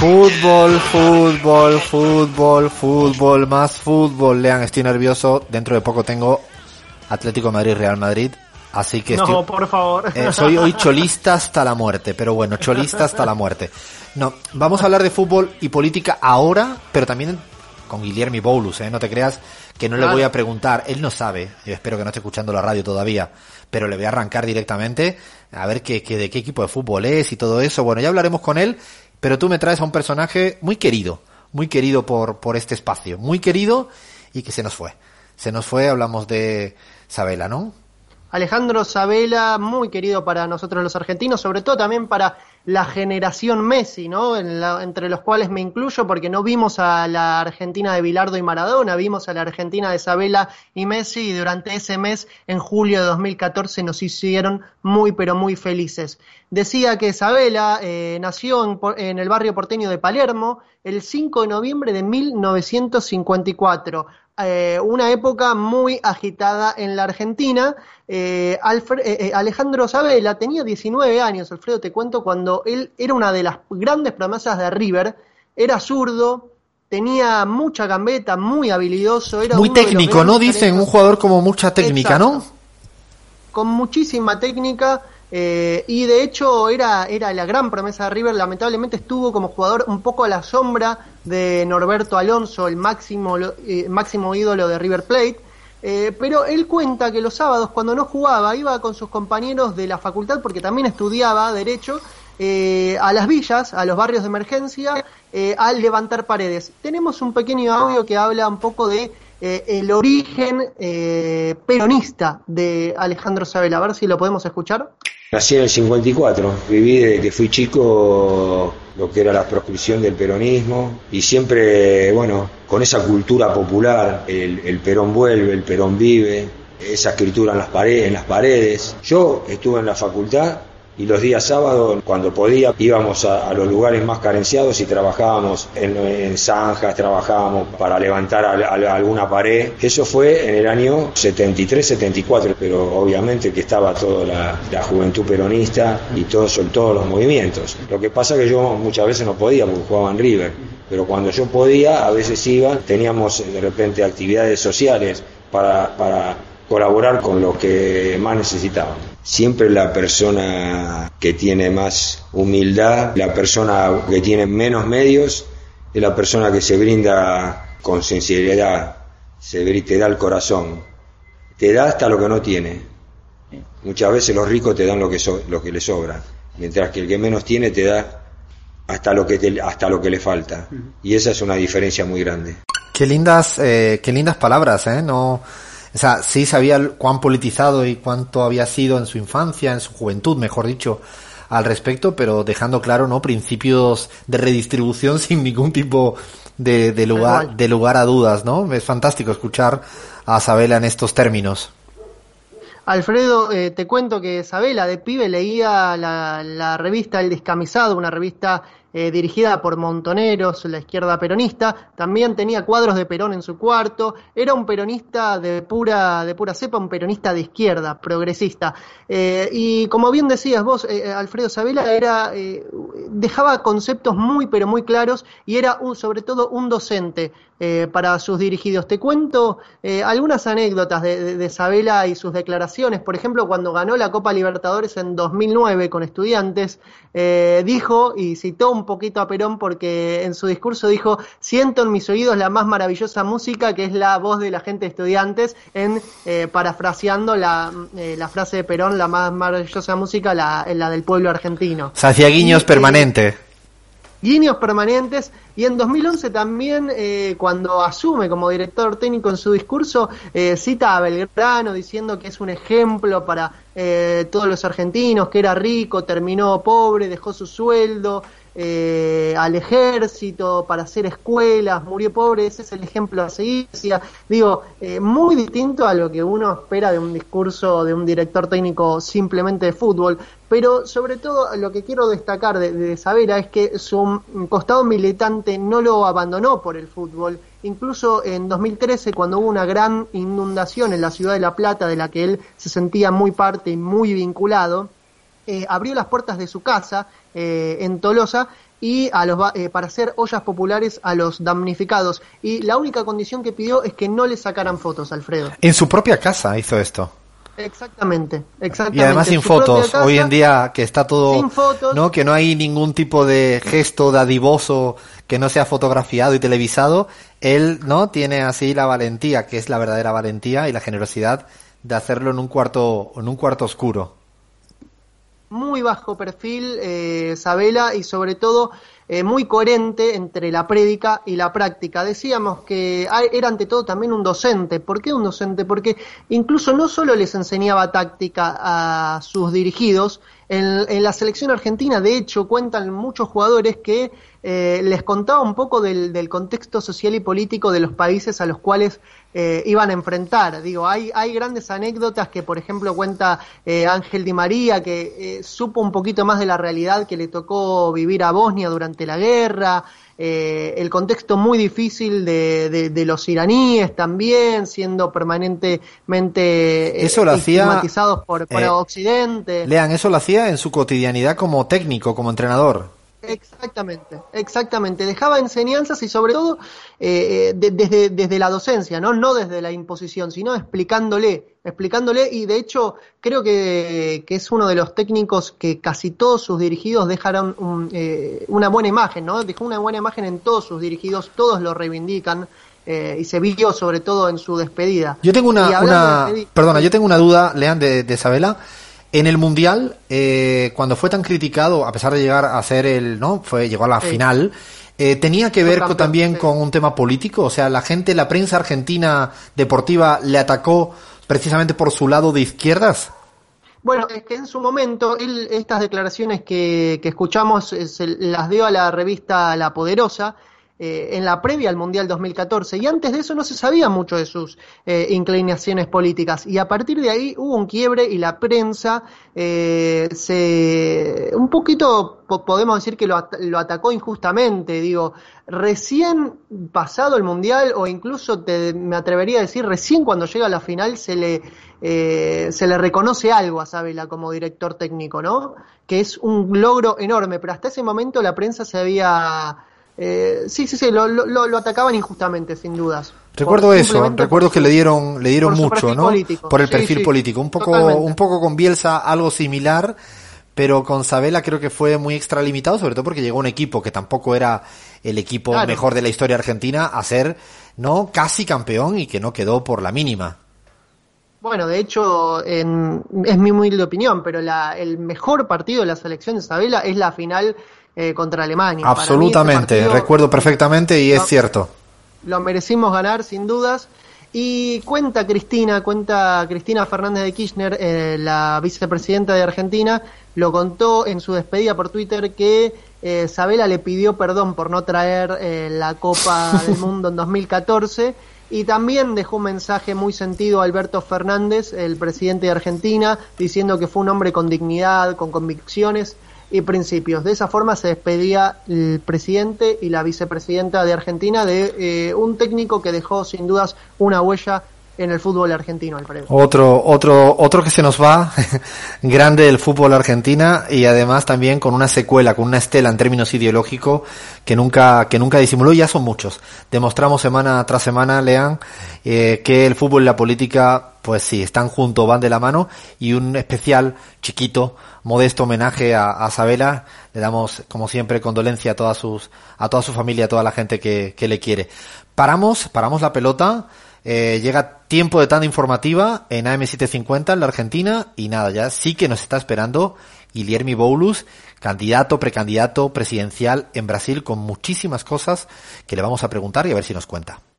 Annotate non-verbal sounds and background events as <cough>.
Fútbol, fútbol, fútbol, fútbol, más fútbol. Lean, estoy nervioso. Dentro de poco tengo Atlético Madrid, Real Madrid. Así que No, estoy, por favor. eh, soy hoy cholista hasta la muerte, pero bueno, cholista hasta la muerte. No, vamos a hablar de fútbol y política ahora, pero también con Guillermo Boulos, ¿eh? No te creas que no le voy a preguntar, él no sabe, yo espero que no esté escuchando la radio todavía, pero le voy a arrancar directamente a ver qué, qué- de qué equipo de fútbol es y todo eso. Bueno, ya hablaremos con él, pero tú me traes a un personaje muy querido, muy querido por, por este espacio, muy querido y que se nos fue. Se nos fue, hablamos de Sabela, ¿no? Alejandro Sabela, muy querido para nosotros los argentinos, sobre todo también para la generación Messi, ¿no? En la- entre los cuales me incluyo, porque no vimos a la Argentina de Bilardo y Maradona, vimos a la Argentina de Sabela y Messi, y durante ese mes, en julio de 2014, nos hicieron muy, pero muy felices. Decía que Sabela eh, nació en, en el barrio porteño de Palermo el 5 de noviembre de 1954 eh, una época muy agitada en la Argentina. Eh, Alfre- eh, eh, Alejandro Sabela tenía 19 años, Alfredo, te cuento, cuando él era una de las grandes promesas de River, era zurdo, tenía mucha gambeta, muy habilidoso, era Muy técnico, ¿no? Dicen un jugador como mucha técnica, ¿no? Con muchísima técnica eh, y de hecho era, era la gran promesa de River, lamentablemente estuvo como jugador un poco a la sombra de Norberto Alonso, el máximo, eh, máximo ídolo de River Plate. Eh, pero él cuenta que los sábados cuando no jugaba iba con sus compañeros de la facultad porque también estudiaba derecho eh, a las villas, a los barrios de emergencia, eh, a levantar paredes. Tenemos un pequeño audio que habla un poco de eh, el origen eh, peronista de Alejandro Sabela. A ver si lo podemos escuchar. Nací en el 54, viví desde que fui chico lo que era la proscripción del peronismo y siempre, bueno, con esa cultura popular, el, el Perón vuelve, el Perón vive, esa escritura en las, paredes, en las paredes. Yo estuve en la facultad y los días sábados, cuando podía, íbamos a, los lugares más carenciados y trabajábamos en, zanjas, trabajábamos para levantar alguna pared. Eso fue en el año 73-74, pero obviamente que estaba toda la, juventud peronista y todos, todos los movimientos. Lo que pasa que yo muchas veces no podía porque jugaba en River, pero cuando yo podía, a veces iba, teníamos de repente actividades sociales para, para colaborar con lo que más necesitaban. Siempre la persona que tiene más humildad, la persona que tiene menos medios, es la persona que se brinda con sinceridad, se te da el corazón, te da hasta lo que no tiene. Muchas veces los ricos te dan lo que, so- lo que le sobra, mientras que el que menos tiene te da hasta lo que, te- hasta lo que le falta. Y esa es una diferencia muy grande. Qué lindas, eh, qué lindas palabras, ¿eh? No, o sea, sí sabía cuán politizado y cuánto había sido en su infancia, en su juventud, mejor dicho, al respecto, pero dejando claro, ¿no? Principios de redistribución <laughs> sin ningún tipo de, de lugar, de lugar a dudas, ¿no? Es fantástico escuchar a Sabela en estos términos. Alfredo, eh, te cuento que Sabela de pibe leía la, revista El Descamisado, una revista eh, dirigida por Montoneros, la izquierda peronista. También tenía cuadros de Perón en su cuarto. Era un peronista de pura, de pura cepa, un peronista de izquierda, progresista. Eh, y como bien decías vos, eh, Alfredo Sabela era, dejaba conceptos muy, pero muy claros y era un, sobre todo un docente eh, para sus dirigidos. Te cuento eh, algunas anécdotas de, de- y sus declaraciones. Por ejemplo, cuando ganó la Copa Libertadores en 2009 con estudiantes, eh, dijo y citó un poquito a Perón porque en su discurso dijo, siento en mis oídos la más maravillosa música que es la voz de la gente de estudiantes, en parafraseando la, la frase de Perón, la más maravillosa música, la, la del pueblo argentino. Se hacía guiños Y, eh, permanente. guiños permanentes y en 2011 también eh, cuando asume como director técnico en su discurso eh, cita a Belgrano diciendo que es un ejemplo para eh, todos los argentinos, que era rico, terminó pobre, dejó su sueldo eh, al ejército para hacer escuelas, murió pobre, ese es el ejemplo a seguir. Digo, eh, muy distinto a lo que uno espera de un discurso de un director técnico simplemente de fútbol, pero sobre todo lo que quiero destacar de, de es que su costado militante no lo abandonó por el fútbol. Incluso en 2013, cuando hubo una gran inundación en la ciudad de La Plata, de la que él se sentía muy parte y muy vinculado, eh, abrió las puertas de su casa eh, en Tolosa y a los, eh, para hacer ollas populares a los damnificados. Y la única condición que pidió es que no le sacaran fotos, Alfredo. En su propia casa hizo esto. Exactamente, exactamente. Y además sin fotos, hoy en día que está todo, ¿no? Que no hay ningún tipo de gesto dadivoso que no sea fotografiado y televisado, él, ¿no? Tiene así la valentía, que es la verdadera valentía y la generosidad de hacerlo en un cuarto, en un cuarto oscuro muy bajo perfil, eh, Sabela, y sobre todo eh, muy coherente entre la prédica y la práctica. Decíamos que era ante todo también un docente. ¿Por qué un docente? Porque incluso no solo les enseñaba táctica a sus dirigidos, en, la selección argentina, de hecho, cuentan muchos jugadores que eh, les contaba un poco del, contexto social y político de los países a los cuales eh, iban a enfrentar. Digo, hay, hay grandes anécdotas que, por ejemplo, cuenta eh, Ángel Di María, que supo un poquito más de la realidad que le tocó vivir a Bosnia durante la guerra. el contexto muy difícil de, de, los iraníes también, siendo permanentemente eso lo estigmatizados por, por Occidente. Lean, eso lo hacía en su cotidianidad como técnico, como entrenador. Exactamente, exactamente. Dejaba enseñanzas y sobre todo eh, eh, desde, desde la docencia, ¿no? no desde la imposición, sino explicándole, explicándole y de hecho creo que, es uno de los técnicos que casi todos sus dirigidos dejaron eh, una buena imagen, ¿no? Dejó una buena imagen en todos sus dirigidos, todos lo reivindican. y se vio sobre todo en su despedida. Yo tengo una, perdona, yo tengo una duda, Lean, de, de Isabela. En el mundial, eh, cuando fue tan criticado, a pesar de llegar a ser el, ¿no? Fue llegó a la final. Eh, tenía que ver también con un tema político, o sea, la gente, la prensa argentina deportiva le atacó precisamente por su lado de izquierdas. Bueno, es que en su momento él, estas declaraciones que, que escuchamos se las dio a la revista La Poderosa eh, en la previa al Mundial 2014 y antes de eso no se sabía mucho de sus eh, inclinaciones políticas. Y a partir de ahí hubo un quiebre y la prensa eh, se un poquito podemos decir que lo, lo, atacó injustamente digo. Recién pasado el Mundial o incluso te, me atrevería a decir recién cuando llega a la final se le se le reconoce algo a Sabela como director técnico, ¿no? Que es un logro enorme, pero hasta ese momento la prensa se había eh, sí, sí, sí, lo, lo, atacaban injustamente, sin dudas. Recuerdo eso, recuerdo que le dieron, le dieron mucho, ¿no? Por el perfil político. Un poco, un poco con Bielsa algo similar, pero con Sabela creo que fue muy extralimitado, sobre todo porque llegó un equipo que tampoco era el equipo mejor de la historia argentina a ser, ¿no? Casi campeón y que no quedó por la mínima. Bueno, de hecho, en, es mi humilde opinión, pero la, el mejor partido de la selección de Sabela es la final eh, contra Alemania. Absolutamente, recuerdo perfectamente y es cierto. Lo merecimos ganar, sin dudas. Y cuenta Cristina, cuenta Cristina Fernández de Kirchner, eh, la vicepresidenta de Argentina, lo contó en su despedida por Twitter que eh, Sabela le pidió perdón por no traer eh, la Copa <laughs> del Mundo en 2014 y también dejó un mensaje muy sentido a Alberto Fernández, el presidente de Argentina, diciendo que fue un hombre con dignidad, con convicciones y principios. De esa forma se despedía el presidente y la vicepresidenta de Argentina de eh, un técnico que dejó sin dudas una huella en el fútbol argentino. Otro, otro, otro que se nos va, <laughs> grande del fútbol argentina y además también con una secuela, con una estela en términos ideológicos que nunca, que nunca disimuló, ya son muchos. Demostramos semana tras semana, Lean, eh, que el fútbol y la política, pues sí, están juntos, van de la mano y un especial chiquito, modesto homenaje a, a Sabela. Le damos, como siempre, condolencia a todas sus, a toda su familia, a toda la gente que, que le quiere. Paramos, paramos la pelota. Eh, llega tiempo de tanda informativa en AM750 en la Argentina y nada, ya sí que nos está esperando Guillermo Boulos, candidato, precandidato presidencial en Brasil con muchísimas cosas que le vamos a preguntar y a ver si nos cuenta.